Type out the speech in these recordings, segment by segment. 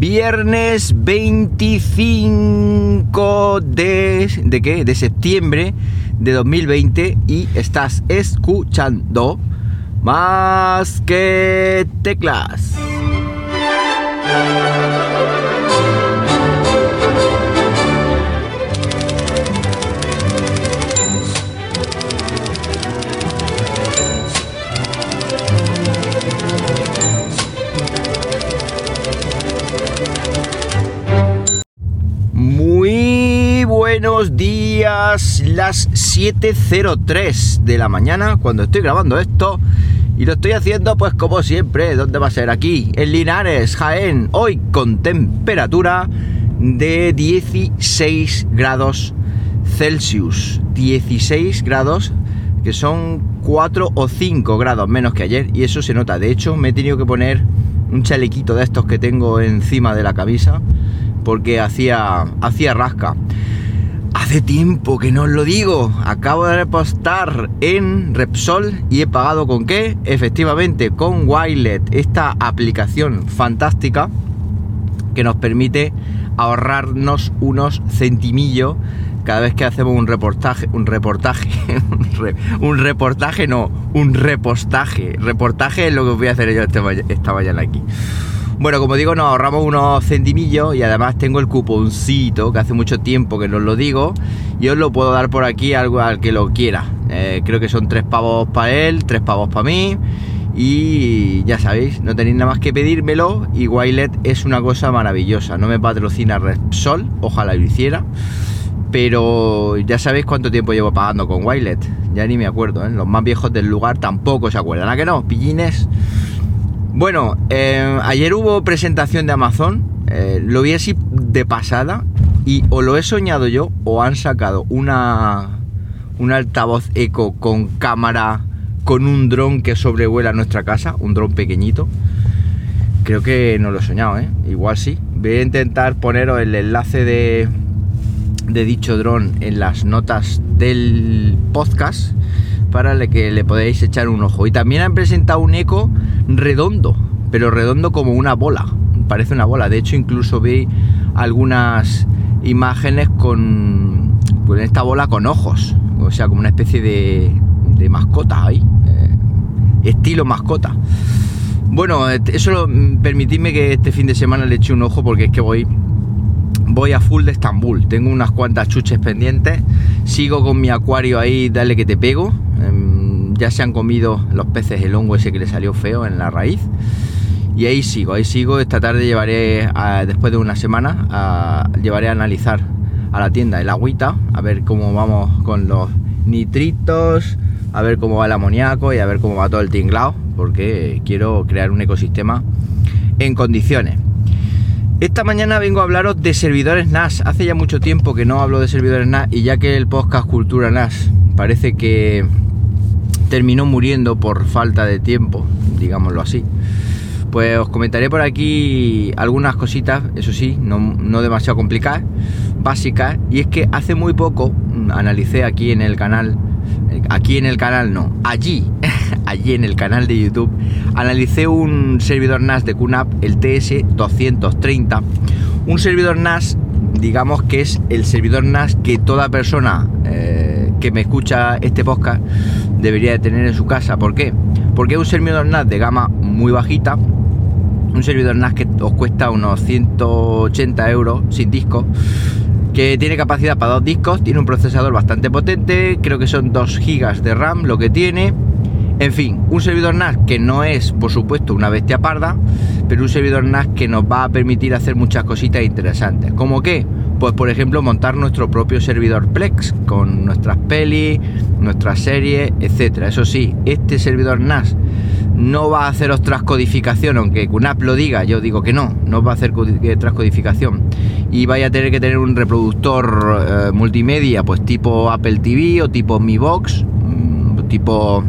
Viernes 25 de... ¿De qué? De septiembre de 2020 y estás escuchando más que teclas. Buenos días, las 7.03 de la mañana cuando estoy grabando esto y lo estoy haciendo pues como siempre, ¿dónde va a ser? Aquí, en Linares, Jaén, hoy con temperatura de 16 grados Celsius, 16 grados que son 4 o 5 grados menos que ayer y eso se nota, de hecho me he tenido que poner un chalequito de estos que tengo encima de la camisa porque hacía, hacía rasca. Hace tiempo que no os lo digo. Acabo de repostar en Repsol y he pagado con qué? Efectivamente, con Wilet, esta aplicación fantástica que nos permite ahorrarnos unos centimillos cada vez que hacemos un reportaje, un reportaje, un, reportaje no, un repostaje. Reportaje es lo que voy a hacer yo esta mañana aquí. Bueno, como digo, nos ahorramos unos centimillos y además tengo el cuponcito, que hace mucho tiempo que no lo digo, y os lo puedo dar por aquí al, al que lo quiera. Eh, creo que son tres pavos para él, tres pavos para mí. Y ya sabéis, no tenéis nada más que pedírmelo. Y Wilet es una cosa maravillosa. No me patrocina Repsol, ojalá lo hiciera. Pero ya sabéis cuánto tiempo llevo pagando con Wilet. Ya ni me acuerdo, ¿eh? Los más viejos del lugar tampoco se acuerdan. ¿A que no? Pillines. Bueno, eh, ayer hubo presentación de Amazon, eh, lo vi así de pasada y o lo he soñado yo o han sacado una un altavoz eco con cámara con un dron que sobrevuela nuestra casa, un dron pequeñito. Creo que no lo he soñado, ¿eh? Igual sí. Voy a intentar poneros el enlace de, de dicho dron en las notas del podcast para que le podáis echar un ojo. Y también han presentado un eco redondo, pero redondo como una bola. Parece una bola. De hecho, incluso vi algunas imágenes con, esta bola con ojos. O sea, como una especie de, mascota ahí. Eh, estilo mascota. Bueno, eso permitidme que este fin de semana le eche un ojo porque es que voy voy a full de Estambul. Tengo unas cuantas chuches pendientes. Sigo con mi acuario ahí, dale que te pego. Em, ya se han comido los peces el hongo ese que le salió feo en la raíz. Y ahí sigo, ahí sigo. Esta tarde llevaré, después de una semana, a, llevaré a analizar a la tienda el agüita, a ver cómo vamos con los nitritos, a ver cómo va el amoníaco y a ver cómo va todo el tinglado, porque quiero crear un ecosistema en condiciones. Esta mañana vengo a hablaros de servidores NAS. Hace ya mucho tiempo que no hablo de servidores NAS y ya que el podcast Cultura NAS parece que terminó muriendo por falta de tiempo, digámoslo así. Pues os comentaré por aquí algunas cositas, eso sí, no, demasiado complicadas, básicas. Y es que hace muy poco analicé aquí en el canal, aquí en el canal no, allí allí en el canal de YouTube, analicé un servidor NAS de QNAP, el TS230, un servidor NAS, digamos que es el servidor NAS que toda persona eh, que me escucha este podcast debería de tener en su casa. ¿Por qué? Porque es un servidor NAS de gama muy bajita, un servidor NAS que os cuesta unos 180 euros sin disco que tiene capacidad para dos discos, tiene un procesador bastante potente, creo que son 2 GB de RAM lo que tiene, en fin, un servidor NAS que no es, por supuesto, una bestia parda, pero un servidor NAS que nos va a permitir hacer muchas cositas interesantes. ¿Como qué? Pues por ejemplo montar nuestro propio servidor Plex con nuestras pelis, nuestras series, etcétera. Eso sí, este servidor NAS no va a haceros transcodificación, aunque QNAP lo diga, yo digo que no, no va a hacer eh, transcodificación. Y vaya a tener que tener un reproductor eh, multimedia, pues tipo Apple TV o tipo Mi Box, mm, tipo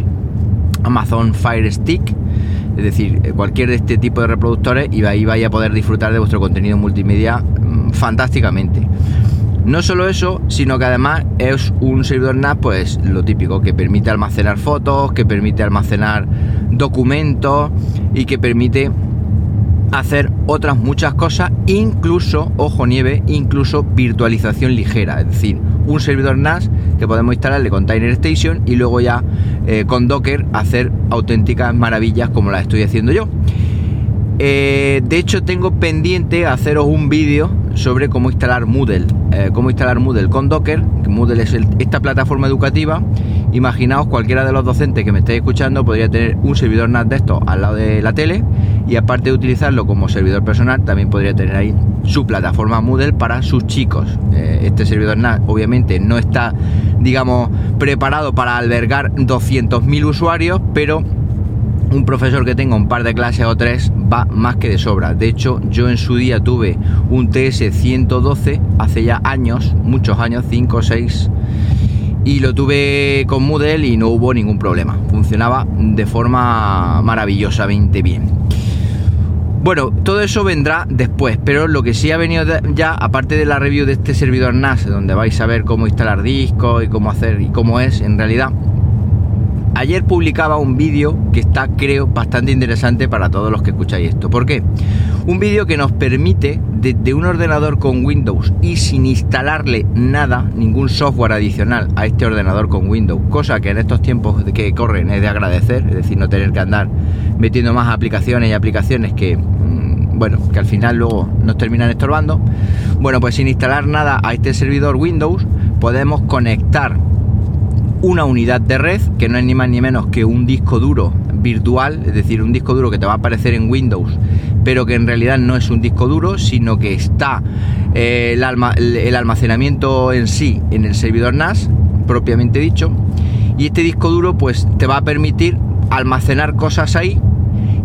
Amazon Fire Stick, es decir, eh, cualquier de este tipo de reproductores y ahí vais a poder disfrutar de vuestro contenido multimedia mm, fantásticamente. No solo eso, sino que además es un servidor NAS, pues lo típico, que permite almacenar fotos, que permite almacenar documentos y que permite hacer otras muchas cosas, incluso, ojo nieve, incluso virtualización ligera, es decir, un servidor NAS que podemos instalarle Container Station y luego ya eh, con Docker hacer auténticas maravillas como las estoy haciendo yo. Eh, de hecho, tengo pendiente haceros un vídeo sobre cómo instalar Moodle. Eh, cómo instalar Moodle con Docker. Moodle es esta plataforma educativa. Imaginaos cualquiera de los docentes que me estéis escuchando podría tener un servidor NAS de estos al lado de la tele y aparte de utilizarlo como servidor personal, también podría tener ahí su plataforma Moodle para sus chicos. Eh, este servidor NAS obviamente no está, digamos, preparado para albergar 200.000 usuarios, pero un profesor que tenga un par de clases o tres va más que de sobra. De hecho, yo en su día tuve un TS-112 hace ya años, muchos años, 5 o 6, y lo tuve con Moodle y no hubo ningún problema. Funcionaba de forma maravillosamente bien. Bueno, todo eso vendrá después, pero lo que sí ha venido ya, aparte de la review de este servidor NAS, donde vais a ver cómo instalar discos y cómo hacer y cómo es en realidad, Ayer publicaba un vídeo que está, creo, bastante interesante para todos los que escucháis esto. ¿Por qué? Un vídeo que nos permite, desde un ordenador con Windows y sin instalarle nada, ningún software adicional a este ordenador con Windows, cosa que en estos tiempos que corren es de agradecer, es decir, no tener que andar metiendo más aplicaciones y aplicaciones que, mm, bueno, que al final luego nos terminan estorbando. Bueno, pues sin instalar nada a este servidor Windows, podemos conectar una unidad de red, que no es ni más ni menos que un disco duro virtual, es decir, un disco duro que te va a aparecer en Windows, pero que en realidad no es un disco duro, sino que está eh, el, almacenamiento en sí en el servidor NAS, propiamente dicho, y este disco duro pues te va a permitir almacenar cosas ahí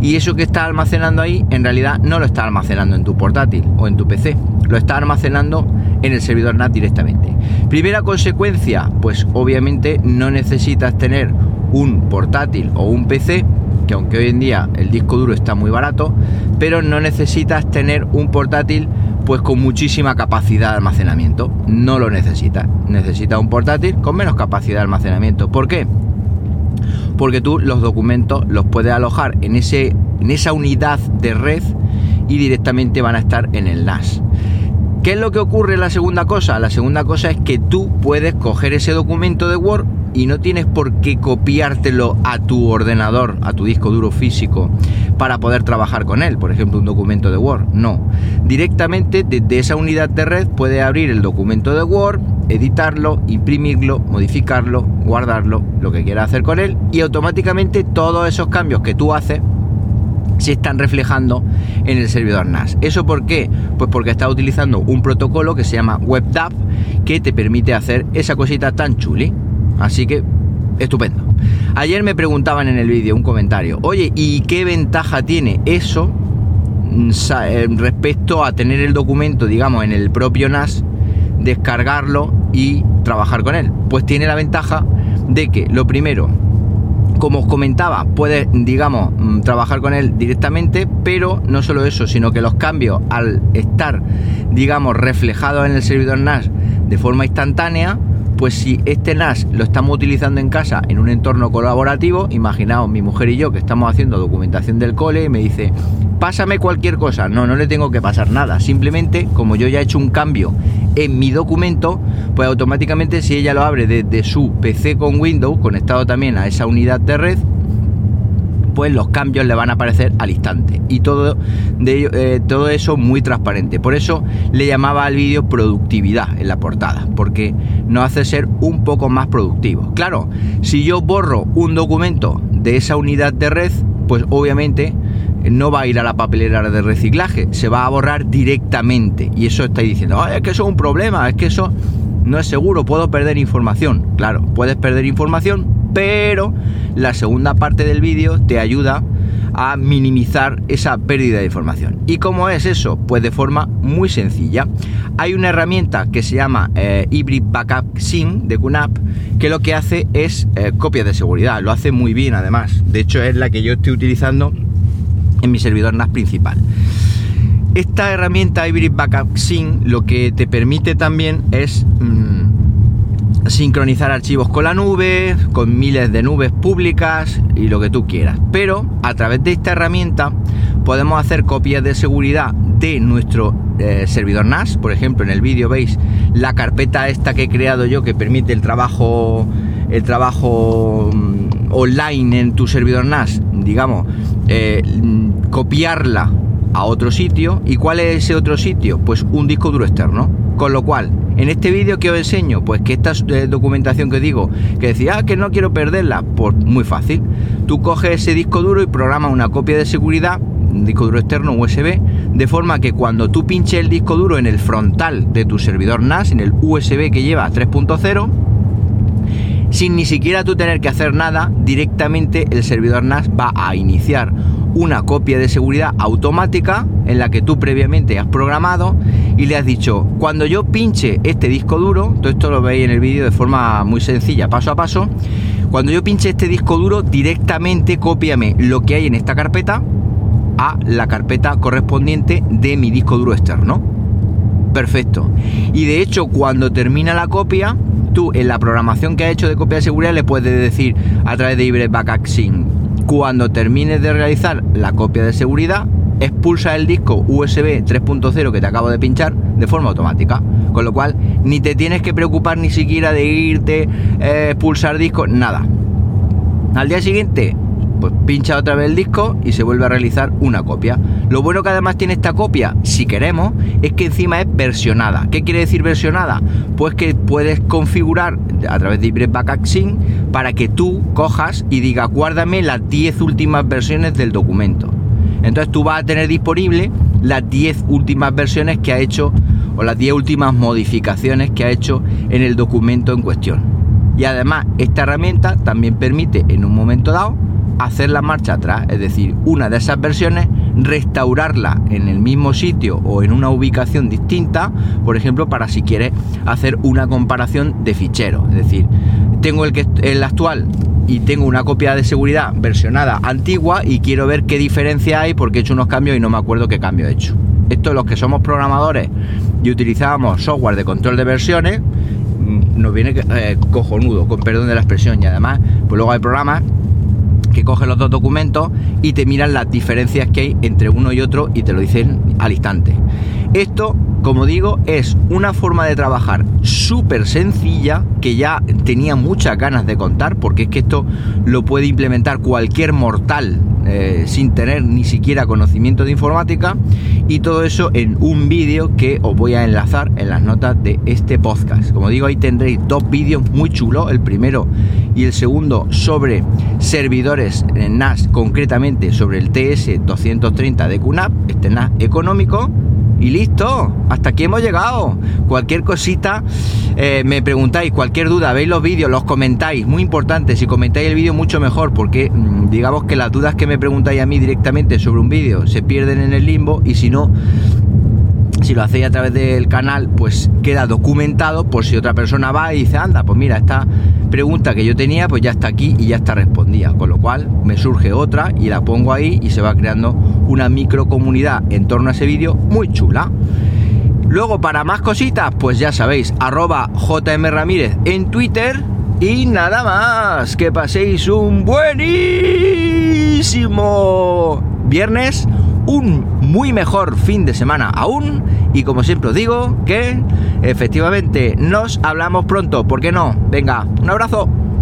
y eso que está almacenando ahí en realidad no lo está almacenando en tu portátil o en tu PC, lo está almacenando en el servidor NAS directamente. Primera consecuencia, pues obviamente no necesitas tener un portátil o un PC, que aunque hoy en día el disco duro está muy barato, pero no necesitas tener un portátil pues con muchísima capacidad de almacenamiento. No lo necesitas. Necesitas un portátil con menos capacidad de almacenamiento. ¿Por qué? Porque tú los documentos los puedes alojar en, ese, en esa unidad de red y directamente van a estar en el NAS. ¿Qué es lo que ocurre la segunda cosa? La segunda cosa es que tú puedes coger ese documento de Word y no tienes por qué copiártelo a tu ordenador, a tu disco duro físico, para poder trabajar con él, por ejemplo, un documento de Word. No. Directamente desde esa unidad de red puedes abrir el documento de Word, editarlo, imprimirlo, modificarlo, guardarlo, lo que quieras hacer con él, y automáticamente todos esos cambios que tú haces se están reflejando en el servidor NAS. ¿Eso por qué? Pues porque está utilizando un protocolo que se llama WebDAV que te permite hacer esa cosita tan chuli. Así que, estupendo. Ayer me preguntaban en el vídeo un comentario, oye, ¿y qué ventaja tiene eso mm, eh, respecto a tener el documento, digamos, en el propio NAS, descargarlo y trabajar con él? Pues tiene la ventaja de que, lo primero, como os comentaba, puedes, digamos, mm, trabajar con él directamente, pero no solo eso, sino que los cambios al estar, digamos, reflejados en el servidor NAS de forma instantánea, pues si este NAS lo estamos utilizando en casa en un entorno colaborativo, imaginaos mi mujer y yo que estamos haciendo documentación del cole y me dice, pásame cualquier cosa. No, no le tengo que pasar nada. Simplemente, como yo ya he hecho un cambio en mi documento, pues automáticamente si ella lo abre desde su PC con Windows, conectado también a esa unidad de red, pues los cambios le van a aparecer al instante. Y todo, de, eh, todo eso muy transparente. Por eso le llamaba al vídeo productividad en la portada, porque nos hace ser un poco más productivos. Claro, si yo borro un documento de esa unidad de red, pues obviamente no va a ir a la papelera de reciclaje, se va a borrar directamente. Y eso estáis diciendo, es que eso es un problema, es que eso no es seguro, puedo perder información. Claro, puedes perder información, pero la segunda parte del vídeo te ayuda a minimizar esa pérdida de información. ¿Y cómo es eso? Pues de forma muy sencilla. Hay una herramienta que se llama eh, Hybrid Backup Sync de QNAP que lo que hace es eh, copia de seguridad. Lo hace muy bien además. De hecho es la que yo estoy utilizando en mi servidor NAS principal. Esta herramienta Hybrid Backup Sync lo que te permite también es... Mm, sincronizar archivos con la nube, con miles de nubes públicas y lo que tú quieras. Pero a través de esta herramienta podemos hacer copias de seguridad de nuestro eh, servidor NAS. Por ejemplo, en el vídeo veis la carpeta esta que he creado yo que permite el trabajo, el trabajo mm, online en tu servidor NAS, digamos, eh, copiarla a otro sitio. ¿Y cuál es ese otro sitio? Pues un disco duro externo. Con lo cual, en este vídeo que os enseño, pues que esta eh, documentación que digo, que decía, ah, que no quiero perderla, pues muy fácil. Tú coges ese disco duro y programas una copia de seguridad, un disco duro externo USB, de forma que cuando tú pinches el disco duro en el frontal de tu servidor NAS, en el USB que lleva 3.0, sin ni siquiera tú tener que hacer nada, directamente el servidor NAS va a iniciar una copia de seguridad automática en la que tú previamente has programado y le has dicho, cuando yo pinche este disco duro, todo esto lo veis en el vídeo de forma muy sencilla, paso a paso, cuando yo pinche este disco duro, directamente cópiame lo que hay en esta carpeta a la carpeta correspondiente de mi disco duro externo. Perfecto. Y de hecho, cuando termina la copia, tú en la programación que ha hecho de copia de seguridad le puedes decir a través de Ibre Backup cuando termines de realizar la copia de seguridad, expulsa el disco USB 3.0 que te acabo de pinchar de forma automática. Con lo cual, ni te tienes que preocupar ni siquiera de irte, eh, expulsar disco, nada. Al día siguiente, pues pincha otra vez el disco y se vuelve a realizar una copia. Lo bueno que además tiene esta copia, si queremos, es que encima es versionada. ¿Qué quiere decir versionada? Pues que puedes configurar a través de Hybrid Backup para que tú cojas y digas guárdame las 10 últimas versiones del documento. Entonces tú vas a tener disponible las 10 últimas versiones que ha hecho o las 10 últimas modificaciones que ha hecho en el documento en cuestión. Y además esta herramienta también permite en un momento dado hacer la marcha atrás, es decir, una de esas versiones, restaurarla en el mismo sitio o en una ubicación distinta, por ejemplo, para si quieres hacer una comparación de ficheros, es decir, tengo el, que, el actual y tengo una copia de seguridad versionada antigua y quiero ver qué diferencia hay porque he hecho unos cambios y no me acuerdo qué cambio he hecho. Esto los que somos programadores y utilizábamos software de control de versiones, mm, nos viene eh, cojonudo, con perdón de la expresión, y además, pues luego hay programas que cogen los dos documentos y te miran las diferencias que hay entre uno y otro y te lo dicen al instante. Esto, como digo, es una forma de trabajar súper sencilla que ya tenía muchas ganas de contar porque es que esto lo puede implementar cualquier mortal eh, sin tener ni siquiera conocimiento de informática y todo eso en un vídeo que os voy a enlazar en las notas de este podcast. Como digo, ahí tendréis dos vídeos muy chulos, el primero y el segundo sobre servidores en NAS, concretamente sobre el TS230 de QNAP, este NAS económico y listo, hasta aquí hemos llegado. Cualquier cosita, eh, me preguntáis, cualquier duda, veis los vídeos, los comentáis, muy importante, si comentáis el vídeo mucho mejor, porque mm, digamos que las dudas que me preguntáis a mí directamente sobre un vídeo se pierden en el limbo y si no, si lo hacéis a través del canal, pues queda documentado por si otra persona va y dice, anda, pues mira, esta pregunta que yo tenía, pues ya está aquí y ya está respondida. Con lo cual me surge otra y la pongo ahí y se va creando una micro comunidad en torno a ese vídeo muy chula. Luego, para más cositas, pues ya sabéis, arroba JM Ramírez en Twitter. Y nada más, que paséis un buenísimo viernes un muy mejor fin de semana aún y como siempre os digo que efectivamente nos hablamos pronto, ¿por qué no? Venga, un abrazo.